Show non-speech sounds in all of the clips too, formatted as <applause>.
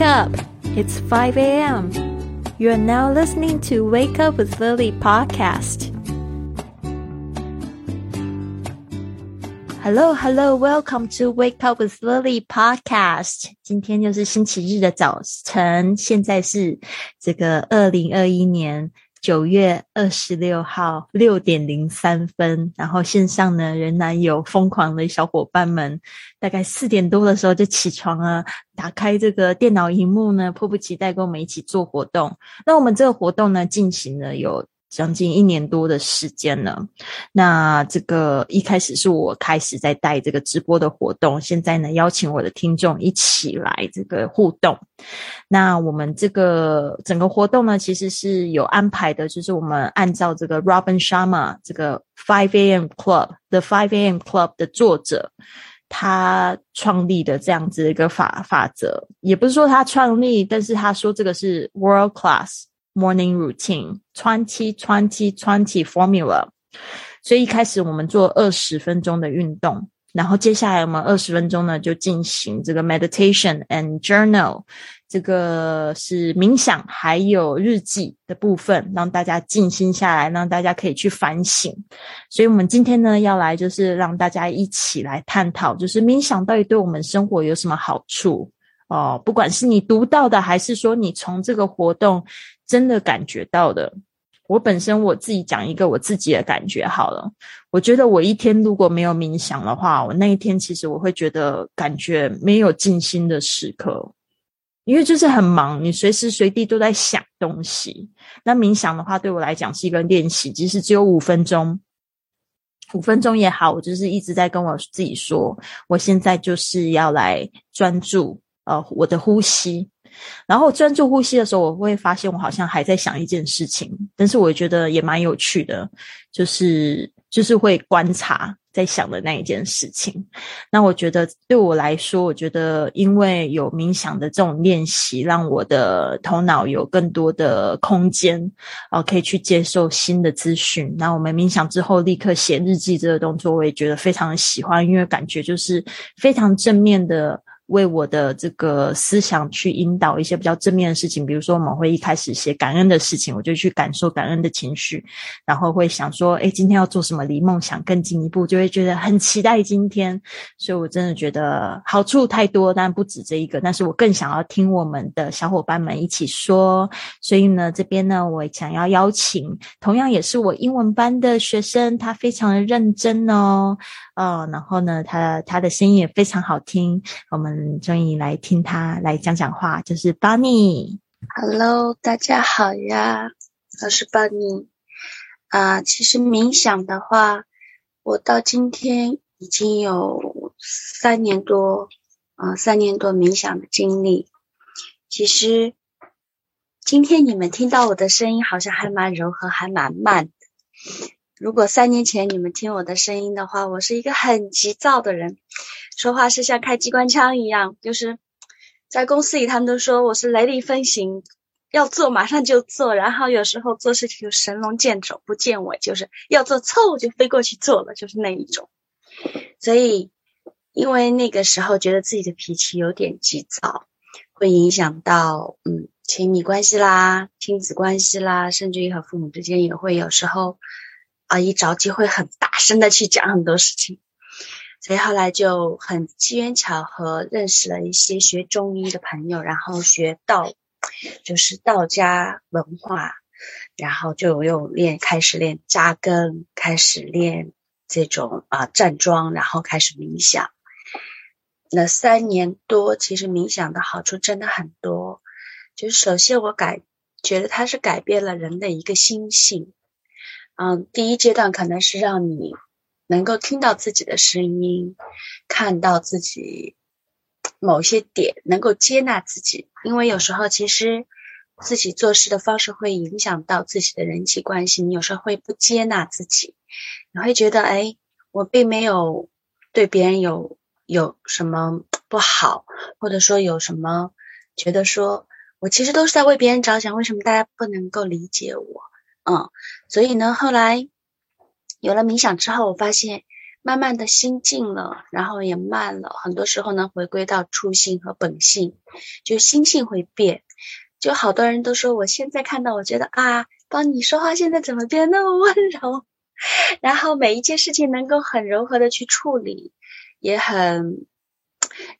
Wake up! It's 5 a.m. You are now listening to Wake Up with Lily podcast. Hello, hello, welcome to Wake Up with Lily podcast. 今天就是星期日的早晨，现在是这个二零二一年 九月二十六号六点零三分。然后线上呢，仍然有疯狂的小伙伴们，大概四点多的时候就起床啊，打开这个电脑荧幕呢，迫不及待跟我们一起做活动。那我们这个活动呢，进行了有。将近一年多的时间了，那这个一开始是我开始在带这个直播的活动，现在呢邀请我的听众一起来这个互动。那我们这个整个活动呢，其实是有安排的，就是我们按照这个 Robin Sharma 这个 Five A.M. Club 的 Five A.M. Club 的作者他创立的这样子一个法法则，也不是说他创立，但是他说这个是 World Class。Morning routine twenty twenty twenty formula，所以一开始我们做二十分钟的运动，然后接下来我们二十分钟呢就进行这个 meditation and journal，这个是冥想还有日记的部分，让大家静心下来，让大家可以去反省。所以我们今天呢要来就是让大家一起来探讨，就是冥想到底对我们生活有什么好处哦？不管是你读到的，还是说你从这个活动。真的感觉到的，我本身我自己讲一个我自己的感觉好了。我觉得我一天如果没有冥想的话，我那一天其实我会觉得感觉没有静心的时刻，因为就是很忙，你随时随地都在想东西。那冥想的话，对我来讲是一个练习，即使只有五分钟，五分钟也好，我就是一直在跟我自己说，我现在就是要来专注呃我的呼吸。然后专注呼吸的时候，我会发现我好像还在想一件事情，但是我觉得也蛮有趣的，就是就是会观察在想的那一件事情。那我觉得对我来说，我觉得因为有冥想的这种练习，让我的头脑有更多的空间，啊，可以去接受新的资讯。那我们冥想之后立刻写日记这个动作，我也觉得非常的喜欢，因为感觉就是非常正面的。为我的这个思想去引导一些比较正面的事情，比如说我们会一开始写感恩的事情，我就去感受感恩的情绪，然后会想说，哎，今天要做什么？离梦想更进一步，就会觉得很期待今天。所以我真的觉得好处太多，但不止这一个。但是我更想要听我们的小伙伴们一起说。所以呢，这边呢，我想要邀请，同样也是我英文班的学生，他非常的认真哦。哦，然后呢，他他的声音也非常好听，我们终于来听他来讲讲话，就是 Bunny。Hello，大家好呀，我是 Bunny。啊，其实冥想的话，我到今天已经有三年多，啊，三年多冥想的经历。其实今天你们听到我的声音，好像还蛮柔和，还蛮慢的。如果三年前你们听我的声音的话，我是一个很急躁的人，说话是像开机关枪一样，就是在公司里他们都说我是雷厉风行，要做马上就做，然后有时候做事情就神龙见首不见尾，就是要做错就飞过去做了，就是那一种。所以因为那个时候觉得自己的脾气有点急躁，会影响到嗯亲密关系啦、亲子关系啦，甚至于和父母之间也会有时候。啊，一着急会很大声的去讲很多事情，所以后来就很机缘巧合认识了一些学中医的朋友，然后学道，就是道家文化，然后就又练开始练扎根，开始练这种啊站桩，然后开始冥想。那三年多，其实冥想的好处真的很多，就是首先我改觉得它是改变了人的一个心性。嗯，第一阶段可能是让你能够听到自己的声音，看到自己某些点，能够接纳自己。因为有时候其实自己做事的方式会影响到自己的人际关系，你有时候会不接纳自己，你会觉得，哎，我并没有对别人有有什么不好，或者说有什么觉得说我其实都是在为别人着想，为什么大家不能够理解我？嗯，所以呢，后来有了冥想之后，我发现慢慢的心静了，然后也慢了。很多时候呢，回归到初心和本性，就心性会变。就好多人都说，我现在看到，我觉得啊，帮你说话现在怎么变那么温柔？<laughs> 然后每一件事情能够很柔和的去处理，也很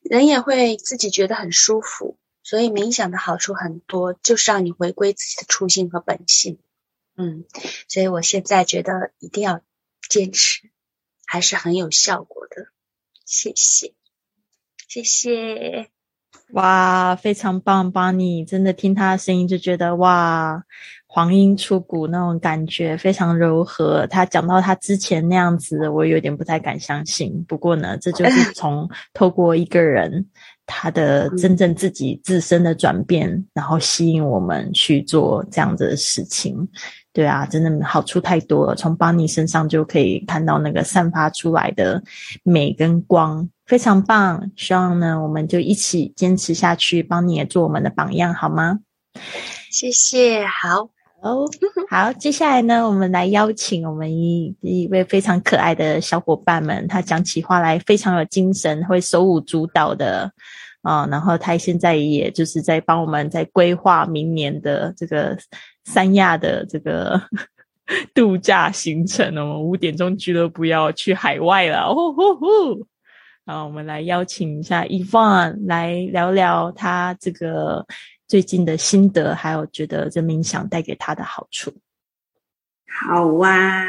人也会自己觉得很舒服。所以冥想的好处很多，就是让你回归自己的初心和本性。嗯，所以我现在觉得一定要坚持，还是很有效果的。谢谢，谢谢。哇，非常棒，邦尼，真的听他的声音就觉得哇，黄莺出谷那种感觉非常柔和。他讲到他之前那样子，我有点不太敢相信。不过呢，这就是 <laughs> 从透过一个人他的真正自己自身的转变，然后吸引我们去做这样子的事情。对啊，真的好处太多了。从邦尼身上就可以看到那个散发出来的美跟光，非常棒。希望呢，我们就一起坚持下去，邦尼也做我们的榜样，好吗？谢谢，好哦，好。接下来呢，我们来邀请我们一一位非常可爱的小伙伴们，他讲起话来非常有精神，会手舞足蹈的啊。然后他现在也就是在帮我们在规划明年的这个。三亚的这个 <laughs> 度假行程，我们五点钟俱乐部要去海外了，呼呼呼！好，我们来邀请一下 Evan 来聊聊他这个最近的心得，还有觉得这冥想带给他的好处。好啊，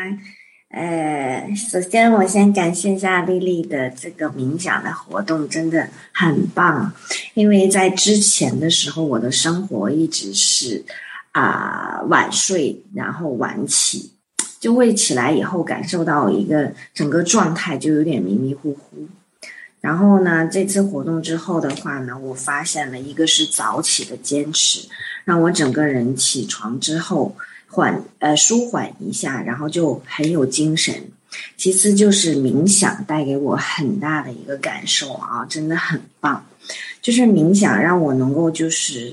呃，首先我先感谢一下丽丽的这个冥想的活动，真的很棒。因为在之前的时候，我的生活一直是。啊，晚睡然后晚起，就会起来以后感受到一个整个状态就有点迷迷糊糊。然后呢，这次活动之后的话呢，我发现了一个是早起的坚持，让我整个人起床之后缓呃舒缓一下，然后就很有精神。其次就是冥想带给我很大的一个感受啊，真的很棒，就是冥想让我能够就是。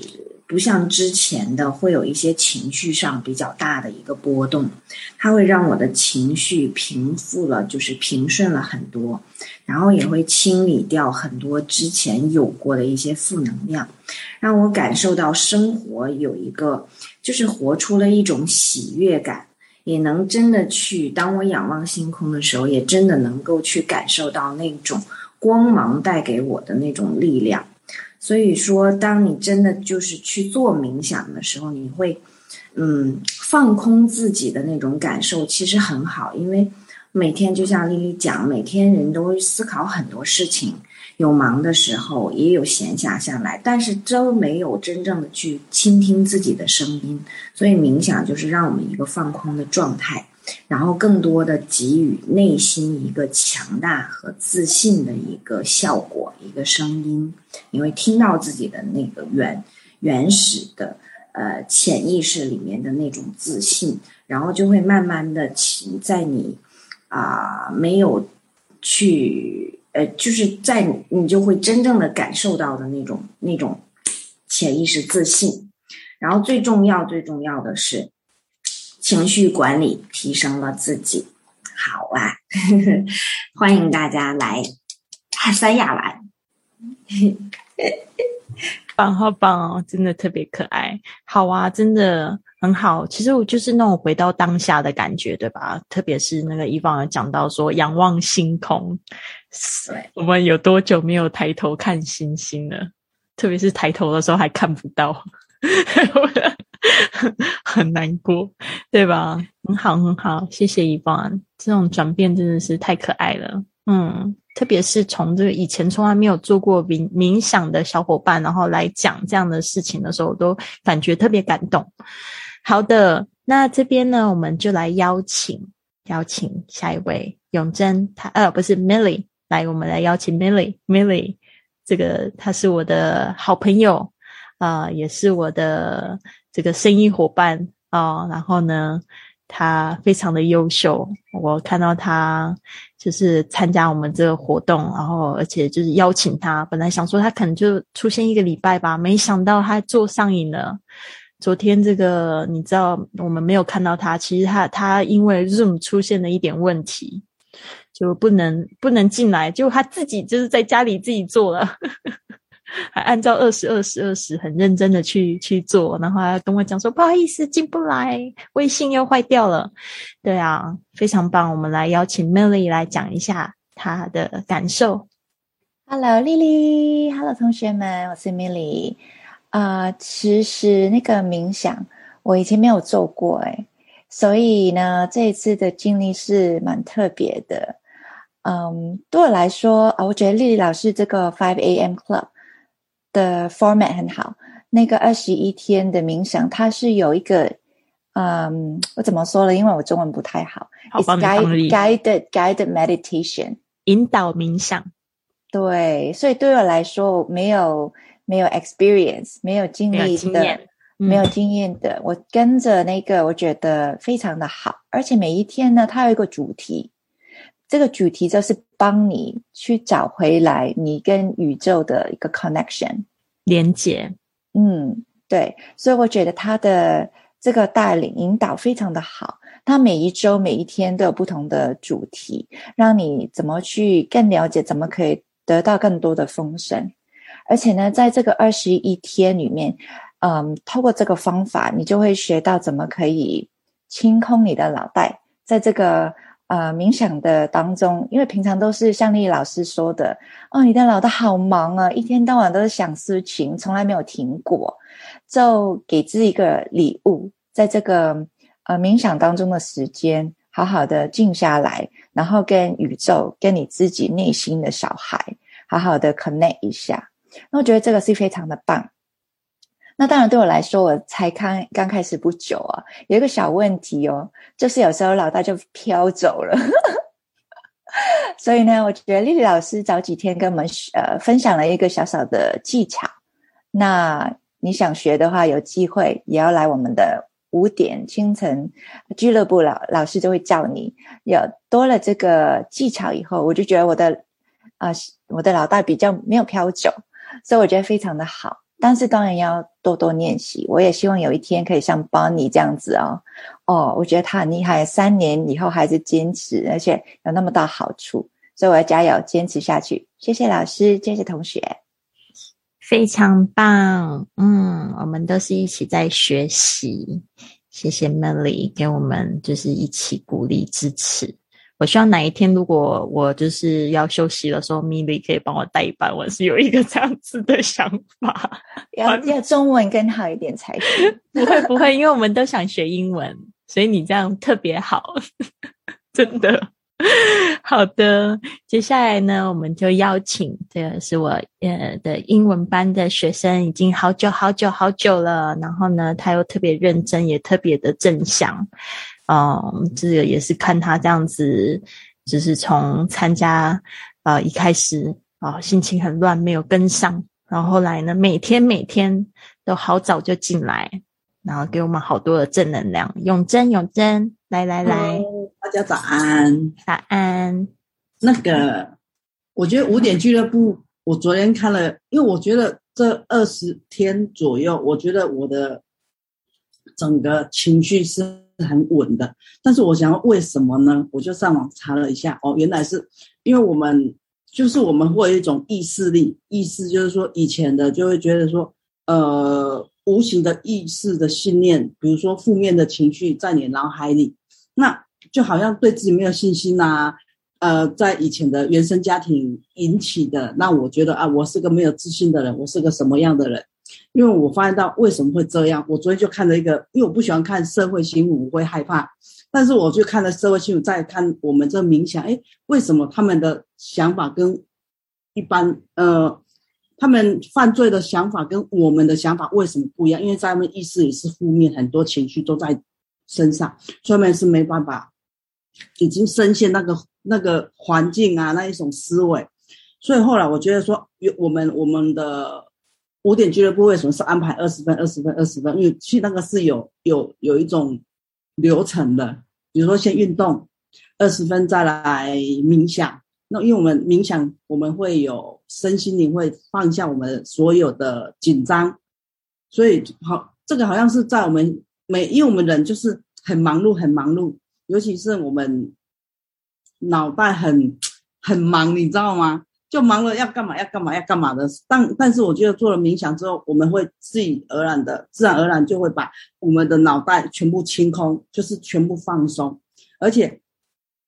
不像之前的会有一些情绪上比较大的一个波动，它会让我的情绪平复了，就是平顺了很多，然后也会清理掉很多之前有过的一些负能量，让我感受到生活有一个就是活出了一种喜悦感，也能真的去当我仰望星空的时候，也真的能够去感受到那种光芒带给我的那种力量。所以说，当你真的就是去做冥想的时候，你会，嗯，放空自己的那种感受，其实很好。因为每天就像丽丽讲，每天人都会思考很多事情，有忙的时候，也有闲暇下来，但是都没有真正的去倾听自己的声音。所以冥想就是让我们一个放空的状态。然后更多的给予内心一个强大和自信的一个效果，一个声音，你会听到自己的那个原原始的呃潜意识里面的那种自信，然后就会慢慢的起在你啊没有去呃就是在你就会真正的感受到的那种那种潜意识自信，然后最重要最重要的是。情绪管理提升了自己，好啊！<laughs> 欢迎大家来三亚玩，<laughs> 棒好棒哦，真的特别可爱。好啊，真的很好。其实我就是那种回到当下的感觉，对吧？特别是那个伊芳有讲到说仰望星空，对，我们有多久没有抬头看星星了？特别是抬头的时候还看不到。<laughs> 很难过，对吧？很好，很好，谢谢一凡。这种转变真的是太可爱了，嗯，特别是从这个以前从来没有做过冥冥想的小伙伴，然后来讲这样的事情的时候，我都感觉特别感动。好的，那这边呢，我们就来邀请邀请下一位永贞，他呃不是 Milly，来，我们来邀请 Milly，Milly，这个他是我的好朋友。啊，也是我的这个生意伙伴啊。然后呢，他非常的优秀。我看到他就是参加我们这个活动，然后而且就是邀请他。本来想说他可能就出现一个礼拜吧，没想到他做上瘾了。昨天这个你知道，我们没有看到他，其实他他因为 Zoom 出现了一点问题。就不能不能进来，就他自己就是在家里自己做了，还按照二十二十二十很认真的去去做，然后还跟我讲说不好意思进不来，微信又坏掉了。对啊，非常棒，我们来邀请 Milly 来讲一下她的感受。Hello，丽丽，Hello，同学们，我是 Milly。啊，其实那个冥想我以前没有做过，诶所以呢，这一次的经历是蛮特别的。嗯，对我来说啊，我觉得丽丽老师这个 Five A.M. Club 的 format 很好。那个二十一天的冥想，它是有一个，嗯，我怎么说了？因为我中文不太好。好帮 guided guided meditation 引导冥想。对，所以对我来说，没有没有 experience，没有经历的，没有经验的，我跟着那个，我觉得非常的好。而且每一天呢，它有一个主题，这个主题就是帮你去找回来你跟宇宙的一个 connection 连接。嗯，对，所以我觉得他的这个带领引导非常的好。他每一周每一天都有不同的主题，让你怎么去更了解，怎么可以。得到更多的丰盛，而且呢，在这个二十一天里面，嗯，透过这个方法，你就会学到怎么可以清空你的脑袋。在这个呃冥想的当中，因为平常都是像丽丽老师说的，哦，你的脑袋好忙啊，一天到晚都是想事情，从来没有停过。就给自己一个礼物，在这个呃冥想当中的时间，好好的静下来，然后跟宇宙，跟你自己内心的小孩。好好的 connect 一下，那我觉得这个是非常的棒。那当然对我来说，我才刚刚开始不久啊，有一个小问题哦，就是有时候老大就飘走了。<laughs> 所以呢，我觉得丽丽老师早几天跟我们呃分享了一个小小的技巧。那你想学的话，有机会也要来我们的五点清晨俱乐部，老老师就会叫你。有多了这个技巧以后，我就觉得我的。啊，我的脑袋比较没有飘走，所以我觉得非常的好。但是当然要多多练习。我也希望有一天可以像 Bonnie 这样子哦。哦，我觉得他很厉害，三年以后还是坚持，而且有那么大好处，所以我要加油，坚持下去。谢谢老师，谢谢同学，非常棒。嗯，我们都是一起在学习。谢谢 Melly 给我们就是一起鼓励支持。我希望哪一天，如果我就是要休息的时候，Milly 可以帮我代班。我是有一个这样子的想法，<laughs> 要要中文更好一点才行。<laughs> 不会不会，因为我们都想学英文，所以你这样特别好，<laughs> 真的。<laughs> 好的，接下来呢，我们就邀请这个是我呃的英文班的学生，已经好久好久好久了。然后呢，他又特别认真，也特别的正向。嗯，这个也是看他这样子，就是从参加啊一开始啊心情很乱，没有跟上，然后后来呢，每天每天都好早就进来，然后给我们好多的正能量。永贞，永贞，来来来，大家早安，早安。那个，我觉得五点俱乐部，我昨天看了，因为我觉得这二十天左右，我觉得我的整个情绪是。很稳的，但是我想为什么呢？我就上网查了一下，哦，原来是因为我们就是我们会有一种意识力，意识就是说以前的就会觉得说，呃，无形的意识的信念，比如说负面的情绪在你脑海里，那就好像对自己没有信心呐，呃，在以前的原生家庭引起的，那我觉得啊，我是个没有自信的人，我是个什么样的人？因为我发现到为什么会这样，我昨天就看了一个，因为我不喜欢看社会新闻，我会害怕。但是我就看了社会新闻，再看我们这冥想，哎，为什么他们的想法跟一般呃，他们犯罪的想法跟我们的想法为什么不一样？因为在他们意识里是负面，很多情绪都在身上，所以他们是没办法，已经深陷那个那个环境啊，那一种思维。所以后来我觉得说，有我们我们的。五点俱乐部为什么是安排二十分、二十分、二十分？因为去那个是有有有一种流程的，比如说先运动二十分，再来冥想。那因为我们冥想，我们会有身心灵会放下我们所有的紧张，所以好，这个好像是在我们每，因为我们人就是很忙碌，很忙碌，尤其是我们脑袋很 <tsk> 很忙，你知道吗？就忙了要干嘛要干嘛要干嘛的。但但是我觉得做了冥想之后，我们会自然而然的自然而然就会把我们的脑袋全部清空，就是全部放松。而且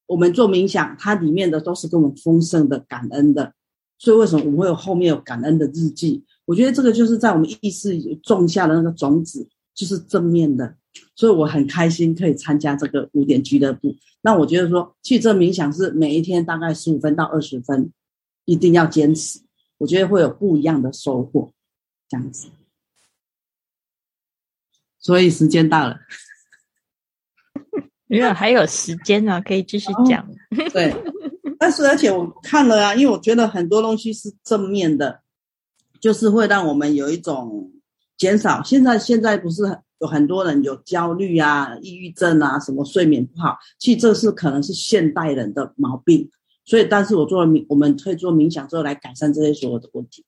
我们做冥想，它里面的都是跟我们丰盛的、感恩的。所以为什么我们会有后面有感恩的日记？我觉得这个就是在我们意识种下的那个种子，就是正面的。所以我很开心可以参加这个五点俱乐部。那我觉得说，去这冥想是每一天大概十五分到二十分。一定要坚持，我觉得会有不一样的收获，这样子。所以时间到了，因为还有时间呢，可以继续讲。对，但是而且我看了啊，因为我觉得很多东西是正面的，就是会让我们有一种减少。现在现在不是有很多人有焦虑啊、抑郁症啊，什么睡眠不好，其实这是可能是现代人的毛病。所以，但是我做了冥，我们可以做冥想之后来改善这些所有的问题。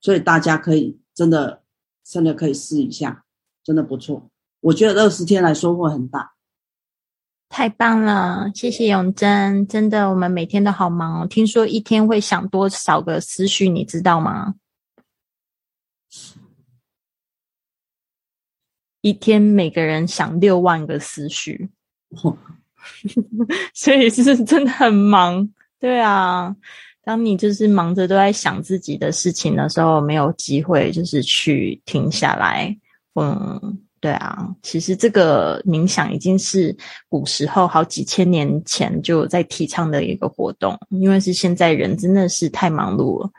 所以大家可以真的真的可以试一下，真的不错。我觉得二十天来收获很大，太棒了！谢谢永贞，真的我们每天都好忙哦。听说一天会想多少个思绪，你知道吗？一天每个人想六万个思绪，<laughs> 所以是真的很忙。对啊，当你就是忙着都在想自己的事情的时候，没有机会就是去停下来。嗯，对啊，其实这个冥想已经是古时候好几千年前就在提倡的一个活动，因为是现在人真的是太忙碌了，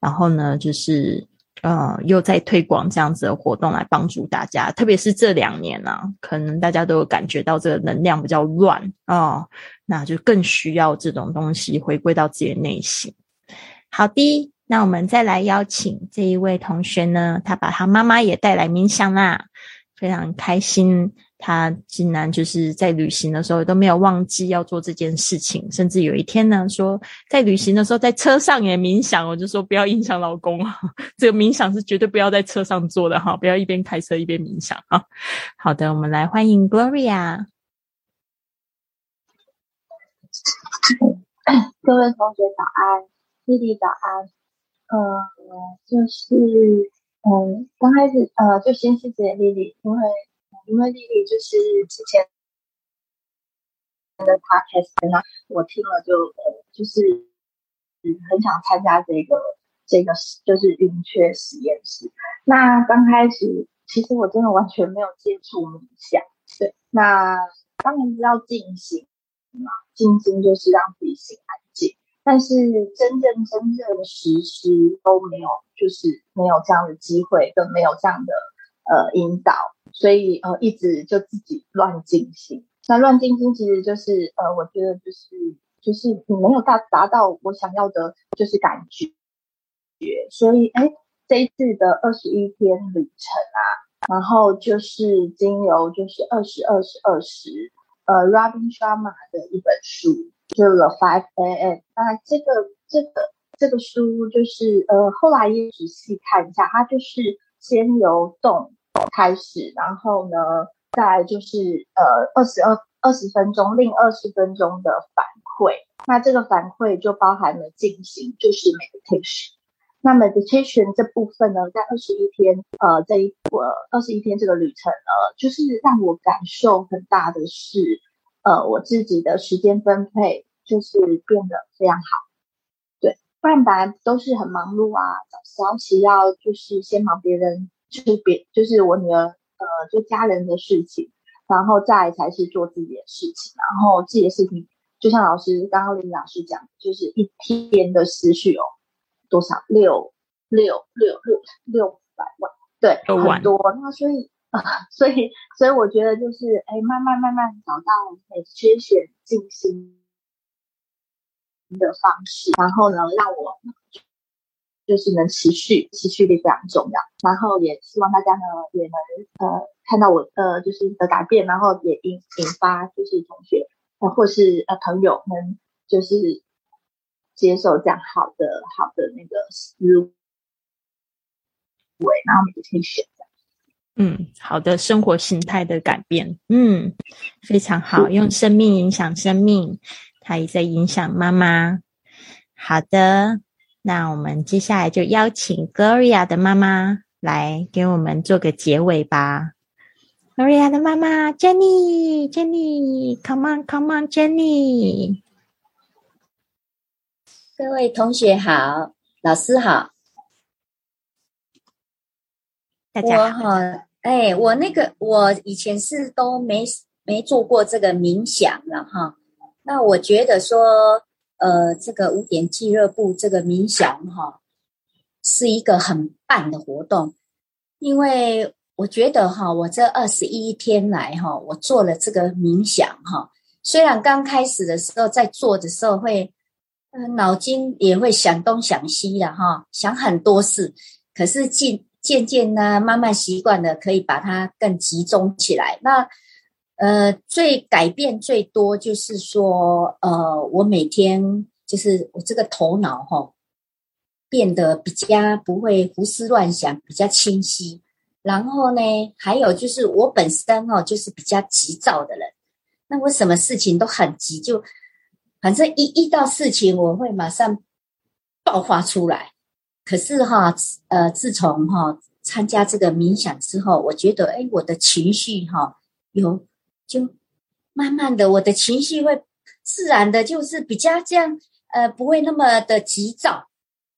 然后呢，就是。呃，又在推广这样子的活动来帮助大家，特别是这两年呢，可能大家都有感觉到这个能量比较乱啊，那就更需要这种东西回归到自己的内心。好的，那我们再来邀请这一位同学呢，他把他妈妈也带来冥想啦，非常开心。他竟然就是在旅行的时候都没有忘记要做这件事情，甚至有一天呢，说在旅行的时候在车上也冥想，我就说不要影响老公，<laughs> 这个冥想是绝对不要在车上做的哈，不要一边开车一边冥想啊。好的，我们来欢迎 Gloria，<coughs> 各位同学早安，弟弟早安，呃，就是嗯，刚开始呃，就先谢谢丽丽，因为。因为丽丽就是之前的 podcast 呢，我听了就呃，就是，很想参加这个这个就是云雀实验室。那刚开始其实我真的完全没有接触冥想，对，那当然是要静心嘛，静心就是让自己心安静。但是真正真正的实施都没有，就是没有这样的机会，更没有这样的呃引导。所以呃，一直就自己乱进行。那乱进行其实就是呃，我觉得就是就是你没有达达到我想要的，就是感觉。所以哎，这一次的二十一天旅程啊，然后就是经由就是二十二十二十呃，Robin Sharma 的一本书，就 The Five A.M。那这个这个这个书就是呃，后来也仔细看一下，它就是先由动。开始，然后呢，再就是呃二十二二十分钟，另二十分钟的反馈。那这个反馈就包含了进行，就是 meditation。那 meditation 这部分呢，在二十一天，呃，这一呃二十一天这个旅程，呃，就是让我感受很大的是，呃，我自己的时间分配就是变得非常好。对，不然本来都是很忙碌啊，早起要就是先忙别人。就是别就是我女儿，呃，就家人的事情，然后再才是做自己的事情，然后自己的事情，就像老师刚刚林老师讲，就是一天的思绪哦，多少六六六六六百万，对，很多。那所以啊，<laughs> 所以所以我觉得就是，哎，慢慢慢慢找到每缺选进心的方式，然后呢，让我。就是能持续，持续力非常重要。然后也希望大家呢也能呃看到我呃就是的改变，然后也引引发就是同学呃或是呃朋友们就是接受这样好的好的那个思维，然后你可以选择。嗯，好的生活形态的改变，嗯，非常好，用生命影响生命。它也在影响妈妈。好的，那我们接下来就邀请 Gloria 的妈妈来给我们做个结尾吧。Gloria 的妈妈 Jenny，Jenny，Come on，Come on，Jenny。各位同学好，老师好。大家好。哎，我那个我以前是都没没做过这个冥想了哈。那我觉得说，呃，这个五点俱乐部这个冥想哈，是一个很棒的活动，因为我觉得哈，我这二十一天来哈，我做了这个冥想哈，虽然刚开始的时候在做的时候会，呃，脑筋也会想东想西的哈，想很多事，可是渐。渐渐呢，慢慢习惯了，可以把它更集中起来。那呃，最改变最多就是说，呃，我每天就是我这个头脑哈，变得比较不会胡思乱想，比较清晰。然后呢，还有就是我本身哦，就是比较急躁的人。那我什么事情都很急，就反正一遇到事情，我会马上爆发出来。可是哈，呃，自从哈参加这个冥想之后，我觉得，哎，我的情绪哈有就慢慢的，我的情绪会自然的，就是比较这样，呃，不会那么的急躁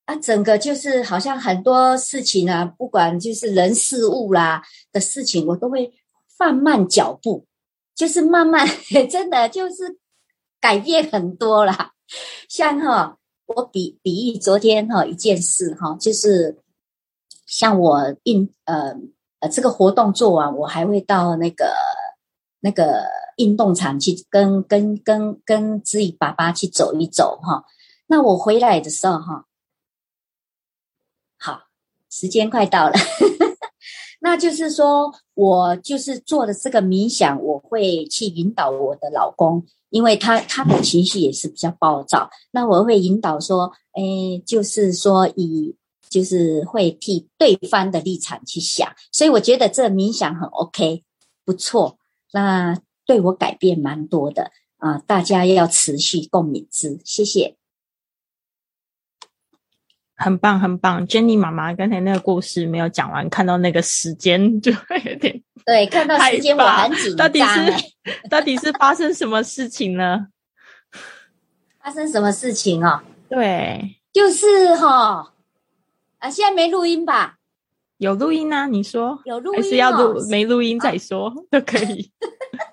啊。整个就是好像很多事情啊，不管就是人事物啦的事情，我都会放慢脚步，就是慢慢，<laughs> 真的就是改变很多啦。像哈。我比比喻昨天哈一件事哈，就是像我印呃呃这个活动做完，我还会到那个那个运动场去跟跟跟跟自己爸爸去走一走哈。那我回来的时候哈，好，时间快到了，<laughs> 那就是说我就是做的这个冥想，我会去引导我的老公。因为他他的情绪也是比较暴躁，那我会引导说，哎，就是说以就是会替对方的立场去想，所以我觉得这冥想很 OK，不错，那对我改变蛮多的啊，大家要持续共勉之，谢谢。很棒，很棒，Jenny 妈妈刚才那个故事没有讲完，看到那个时间就会有点对，看到时间我很紧张。到底是到底是发生什么事情呢？<laughs> 发生什么事情哦？对，就是哈啊，现在没录音吧？有录音啊，你说有录音，还是要录？没录音再说 <laughs> 都可以。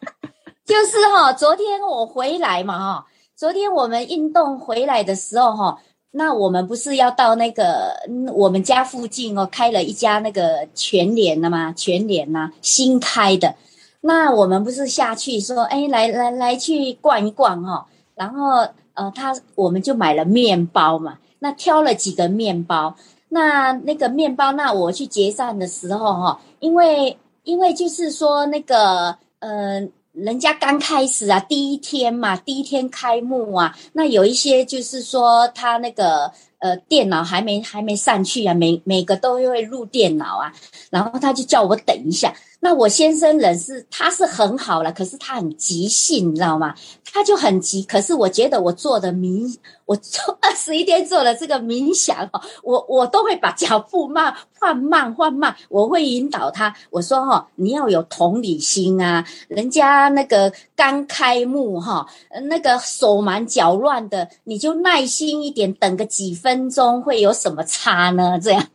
<laughs> 就是哈，昨天我回来嘛哈，昨天我们运动回来的时候哈。那我们不是要到那个我们家附近哦，开了一家那个全联的吗？全联呐，新开的。那我们不是下去说，哎，来来来去逛一逛哈。然后呃，他我们就买了面包嘛。那挑了几个面包，那那个面包，那我去结账的时候哈，因为因为就是说那个呃。人家刚开始啊，第一天嘛，第一天开幕啊，那有一些就是说他那个呃电脑还没还没上去啊，每每个都会入电脑啊，然后他就叫我等一下。那我先生人是他是很好了，可是他很急性，你知道吗？他就很急。可是我觉得我做的冥，我做二十一天做了这个冥想哦，我我都会把脚步慢放慢放慢，我会引导他。我说哈，你要有同理心啊，人家那个刚开幕哈，那个手忙脚乱的，你就耐心一点，等个几分分钟，会有什么差呢？这样。<laughs>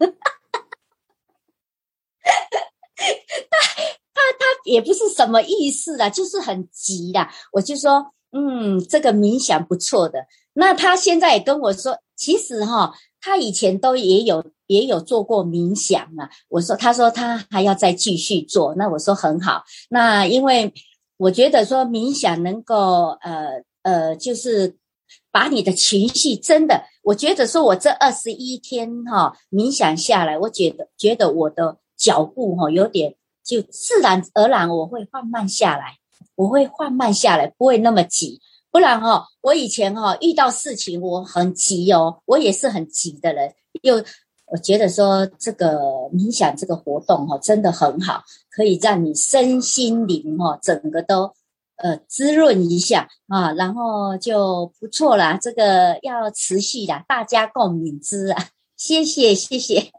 他他他也不是什么意思啦，就是很急啦。我就说，嗯，这个冥想不错的。那他现在也跟我说，其实哈，他以前都也有也有做过冥想啊。我说，他说他还要再继续做。那我说很好。那因为我觉得说冥想能够呃呃，就是把你的情绪真的，我觉得说我这二十一天哈冥想下来，我觉得觉得我的。脚步哈有点就自然而然，我会放慢下来，我会放慢下来，不会那么急。不然哈，我以前哈遇到事情我很急哦，我也是很急的人。又我觉得说这个冥想这个活动哈真的很好，可以让你身心灵哈整个都呃滋润一下啊，然后就不错啦。这个要持续的，大家共勉之啊！谢谢谢谢，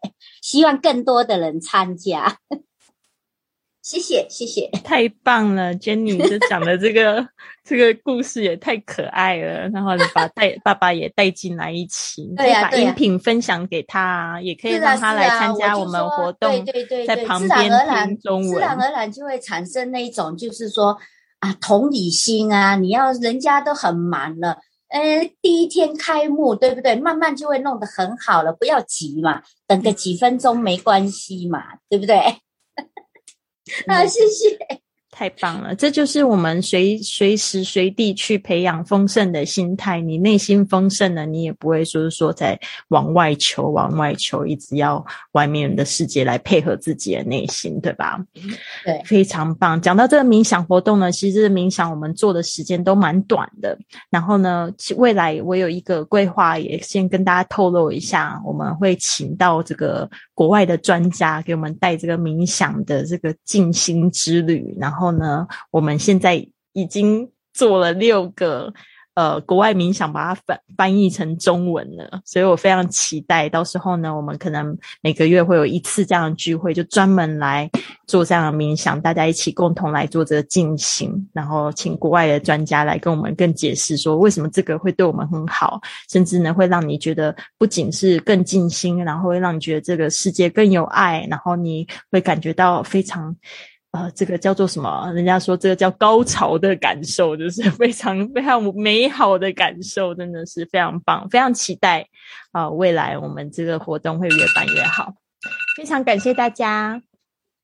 希望更多的人参加。<laughs> 谢谢谢谢，太棒了，Jenny 这讲的这个这个故事也太可爱了，然后把带爸爸也带进来一起，对呀，把音频分享给他，也可以让他来参加我们活动，对对对，在旁边听中文，自然而然就会产生那一种，就是说啊，同理心啊，你要人家都很忙了，呃，第一天开幕，对不对？慢慢就会弄得很好了，不要急嘛，等个几分钟没关系嘛，对不对？<laughs> 啊，谢谢，太棒了！这就是我们随随时随地去培养丰盛的心态。你内心丰盛了，你也不会说是说在往外求、往外求，一直要外面的世界来配合自己的内心，对吧？对，非常棒。讲到这个冥想活动呢，其实冥想我们做的时间都蛮短的。然后呢，未来我有一个规划，也先跟大家透露一下，我们会请到这个。国外的专家给我们带这个冥想的这个静心之旅，然后呢，我们现在已经做了六个。呃，国外冥想把它翻翻译成中文了，所以我非常期待。到时候呢，我们可能每个月会有一次这样的聚会，就专门来做这样的冥想，大家一起共同来做这个进行，然后请国外的专家来跟我们更解释说，为什么这个会对我们很好，甚至呢会让你觉得不仅是更静心，然后会让你觉得这个世界更有爱，然后你会感觉到非常。呃，这个叫做什么？人家说这个叫高潮的感受，就是 <laughs> 非常非常美好的感受，真的是非常棒，非常期待啊！未来我们这个活动会越办越好，非常感谢大家。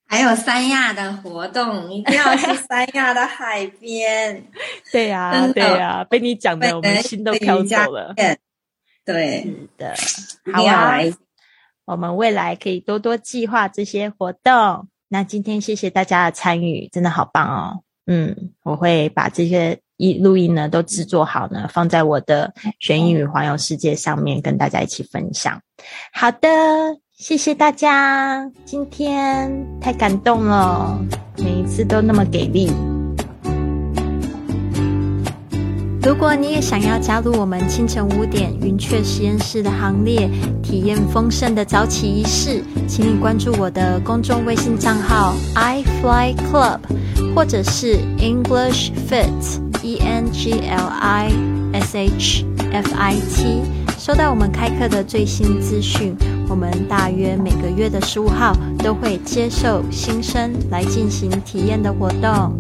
还有三亚的活动，一定要去三亚的海边。<laughs> 对呀，对呀，被你讲的，我们心都飘走了。对，是的，好啊，我们未来可以多多计划这些活动。那今天谢谢大家的参与，真的好棒哦！嗯，我会把这些一录音呢都制作好呢，放在我的学英语环游世界上面，跟大家一起分享。好的，谢谢大家，今天太感动了，每一次都那么给力。如果你也想要加入我们清晨五点云雀实验室的行列，体验丰盛的早起仪式，请你关注我的公众微信账号 i fly club，或者是 English Fit E N G L I S H F I T，收到我们开课的最新资讯。我们大约每个月的十五号都会接受新生来进行体验的活动。